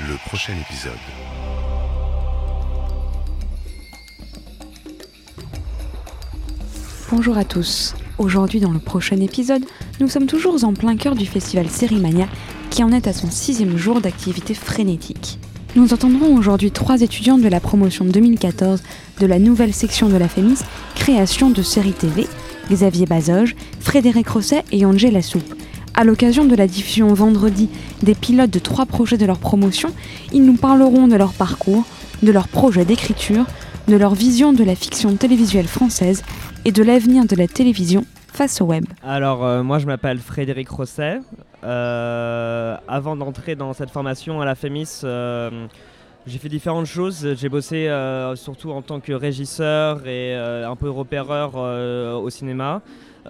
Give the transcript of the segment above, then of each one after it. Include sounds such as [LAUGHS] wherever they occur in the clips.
le prochain épisode. Bonjour à tous. Aujourd'hui, dans le prochain épisode, nous sommes toujours en plein cœur du festival Sérimania qui en est à son sixième jour d'activité frénétique. Nous entendrons aujourd'hui trois étudiants de la promotion 2014 de la nouvelle section de la FEMIS, création de séries TV, Xavier Bazoge, Frédéric Rosset et Angela Soupe. À l'occasion de la diffusion vendredi des pilotes de trois projets de leur promotion, ils nous parleront de leur parcours, de leur projet d'écriture, de leur vision de la fiction télévisuelle française et de l'avenir de la télévision face au web. Alors euh, moi je m'appelle Frédéric Rosset. Euh, avant d'entrer dans cette formation à la FEMIS, euh, j'ai fait différentes choses. J'ai bossé euh, surtout en tant que régisseur et euh, un peu repéreur euh, au cinéma.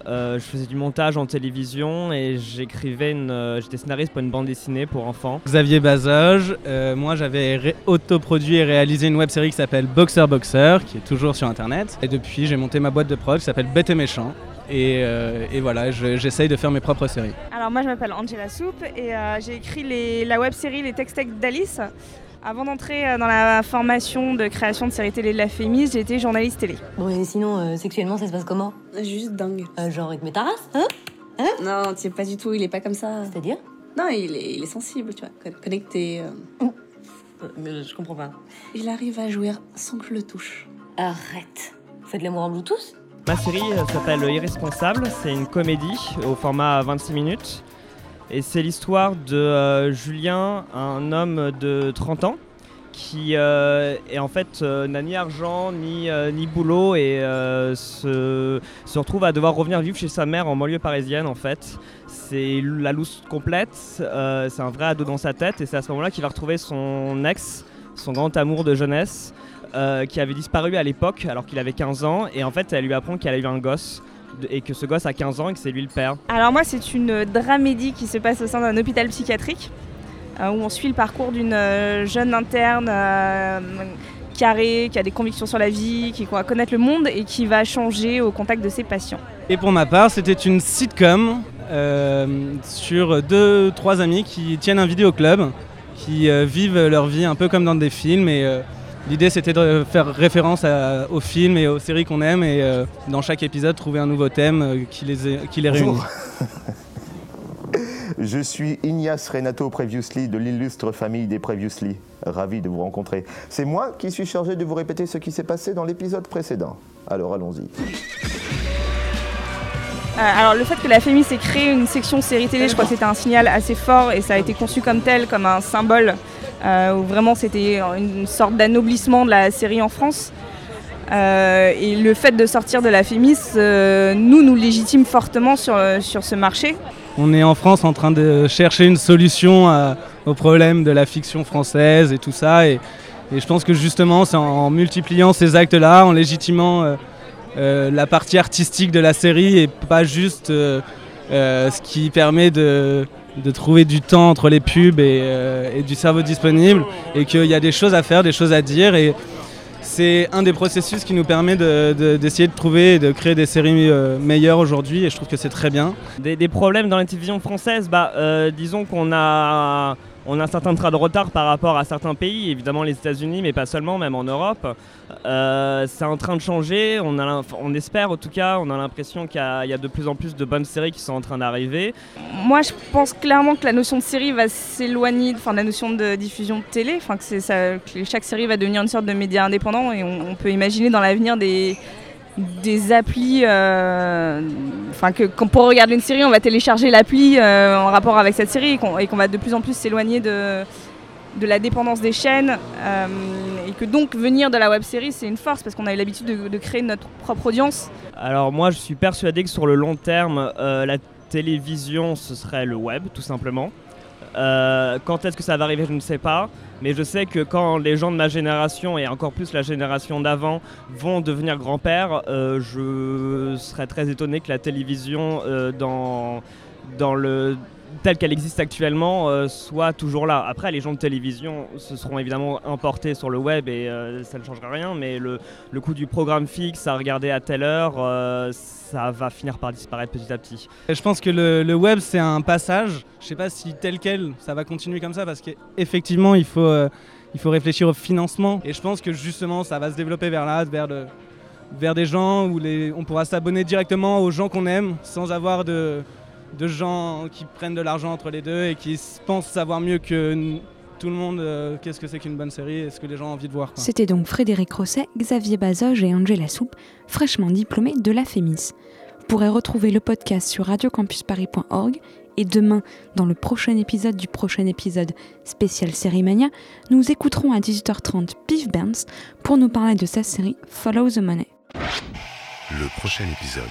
Euh, je faisais du montage en télévision et j'écrivais une, euh, j'étais scénariste pour une bande dessinée pour enfants. Xavier Bazoge, euh, moi j'avais autoproduit et réalisé une web série qui s'appelle Boxer Boxer, qui est toujours sur internet. Et depuis j'ai monté ma boîte de prod qui s'appelle Bête et Méchant. Et, euh, et voilà, je- j'essaye de faire mes propres séries. Alors moi je m'appelle Angela Soupe et euh, j'ai écrit les- la web série Les Textes d'Alice. Avant d'entrer euh, dans la formation de création de séries télé de la j'ai été journaliste télé. Bon, et sinon, euh, sexuellement, ça se passe comment? Juste dingue. Euh, Genre, il te met ta race, hein? Non, tu sais pas du tout, il est pas comme ça. C'est-à-dire? Non, il est, il est sensible, tu vois, con- connecté. euh. Mais Je comprends pas. Il arrive à jouir sans que je le touche. Arrête. Faites l'amour en Bluetooth? Ma série s'appelle Irresponsable, c'est une comédie au format 26 minutes. Et c'est l'histoire de euh, Julien, un homme de 30 ans, qui euh, est en fait euh, n'a ni argent ni, ni boulot et se, se retrouve à devoir revenir vivre chez sa mère en banlieue parisienne en fait. C'est la loose complète, c'est un vrai ado dans sa tête et c'est à ce moment-là qu'il va retrouver son ex, son grand amour de jeunesse, qui avait disparu à l'époque alors qu'il avait 15 ans et en fait elle lui apprend qu'elle a eu un gosse et que ce gosse a 15 ans et que c'est lui le père. Alors moi c'est une dramédie qui se passe au sein d'un hôpital psychiatrique euh, où on suit le parcours d'une euh, jeune interne euh, carrée, qui a des convictions sur la vie, qui va connaître le monde et qui va changer au contact de ses patients. Et pour ma part, c'était une sitcom euh, sur deux, trois amis qui tiennent un vidéoclub, qui euh, vivent leur vie un peu comme dans des films. Et euh, l'idée, c'était de faire référence à- aux films et aux séries qu'on aime, et euh, dans chaque épisode, trouver un nouveau thème euh, qui les, qui les réunit. [LAUGHS] Je suis Ignace Renato Previously de l'illustre famille des Previously. Ravi de vous rencontrer. C'est moi qui suis chargé de vous répéter ce qui s'est passé dans l'épisode précédent. Alors allons-y. Euh, alors le fait que la FEMIS ait créé une section série télé, je crois que c'était un signal assez fort et ça a été conçu comme tel, comme un symbole, euh, où vraiment c'était une sorte d'anoblissement de la série en France. Euh, et le fait de sortir de la FEMIS, euh, nous, nous légitime fortement sur, sur ce marché. On est en France en train de chercher une solution à- au problème de la fiction française et tout ça. Et, je pense que justement, c'est en multipliant ces actes-là, en légitimant euh, euh, la partie artistique de la série et pas juste euh, euh, ce qui permet de, de trouver du temps entre les pubs et, euh, et du cerveau disponible. Et qu'il y a des choses à faire, des choses à dire. Et c'est un des processus qui nous permet de- de- d'essayer de, trouver et de créer des séries euh, meilleures aujourd'hui. Et je trouve que c'est très bien. Des, des problèmes dans la télévision française, bah, euh, disons qu'on a, on a un certain train de retard par rapport à certains pays, évidemment les États-Unis, mais pas seulement, même en Europe. Euh, c'est en train de changer, on, a, on espère en tout cas, on a l'impression qu'il y a, de plus en plus de bonnes séries qui sont en train d'arriver. Moi, je pense clairement que la notion de série va s'éloigner enfin, de la notion de diffusion de télé, que, chaque série va devenir une sorte de média indépendant et on peut imaginer dans l'avenir des, des applis, euh, enfin que pour regarder une série, on va télécharger l'appli euh, en rapport avec cette série et qu'on va de plus en plus s'éloigner de, la dépendance des chaînes euh, et que donc venir de la web série c'est une force parce qu'on a eu l'habitude de, créer notre propre audience. Alors moi je suis persuadé que sur le long terme, la télévision ce serait le web tout simplement. Euh, quand est-ce que ça va arriver, je ne sais pas. Mais je sais que quand les gens de ma génération et encore plus la génération d'avant vont devenir grands-pères, euh, je serais très étonné que la télévision euh, dans, dans, le, telle qu'elle existe actuellement euh, soit toujours là. Après, les gens de télévision se seront évidemment importés sur le web et euh, ça ne changera rien, mais le, le coût du programme fixe à regarder à telle heure, euh, ça va finir par disparaître petit à petit. Et je pense que le, le web c'est un passage. Je sais pas si tel quel ça va continuer comme ça parce qu'effectivement il faut, il faut réfléchir au financement. Et je pense que justement ça va se développer vers là, vers, vers des gens où les, on pourra s'abonner directement aux gens qu'on aime sans avoir de, de gens qui prennent de l'argent entre les deux et qui pensent savoir mieux que tout le monde euh, qu'est-ce que c'est qu'une bonne série et ce que les gens ont envie de voir. C'était donc Frédéric Rosset, Xavier Bazoge et Angela Soupe, fraîchement diplômés de la FEMIS. Vous pourrez retrouver le podcast sur radiocampusparis.org et demain, dans le prochain épisode du prochain épisode spécial Série Mania, nous écouterons à 18h30 Piff Burns pour nous parler de sa série Follow the Money. Le prochain épisode.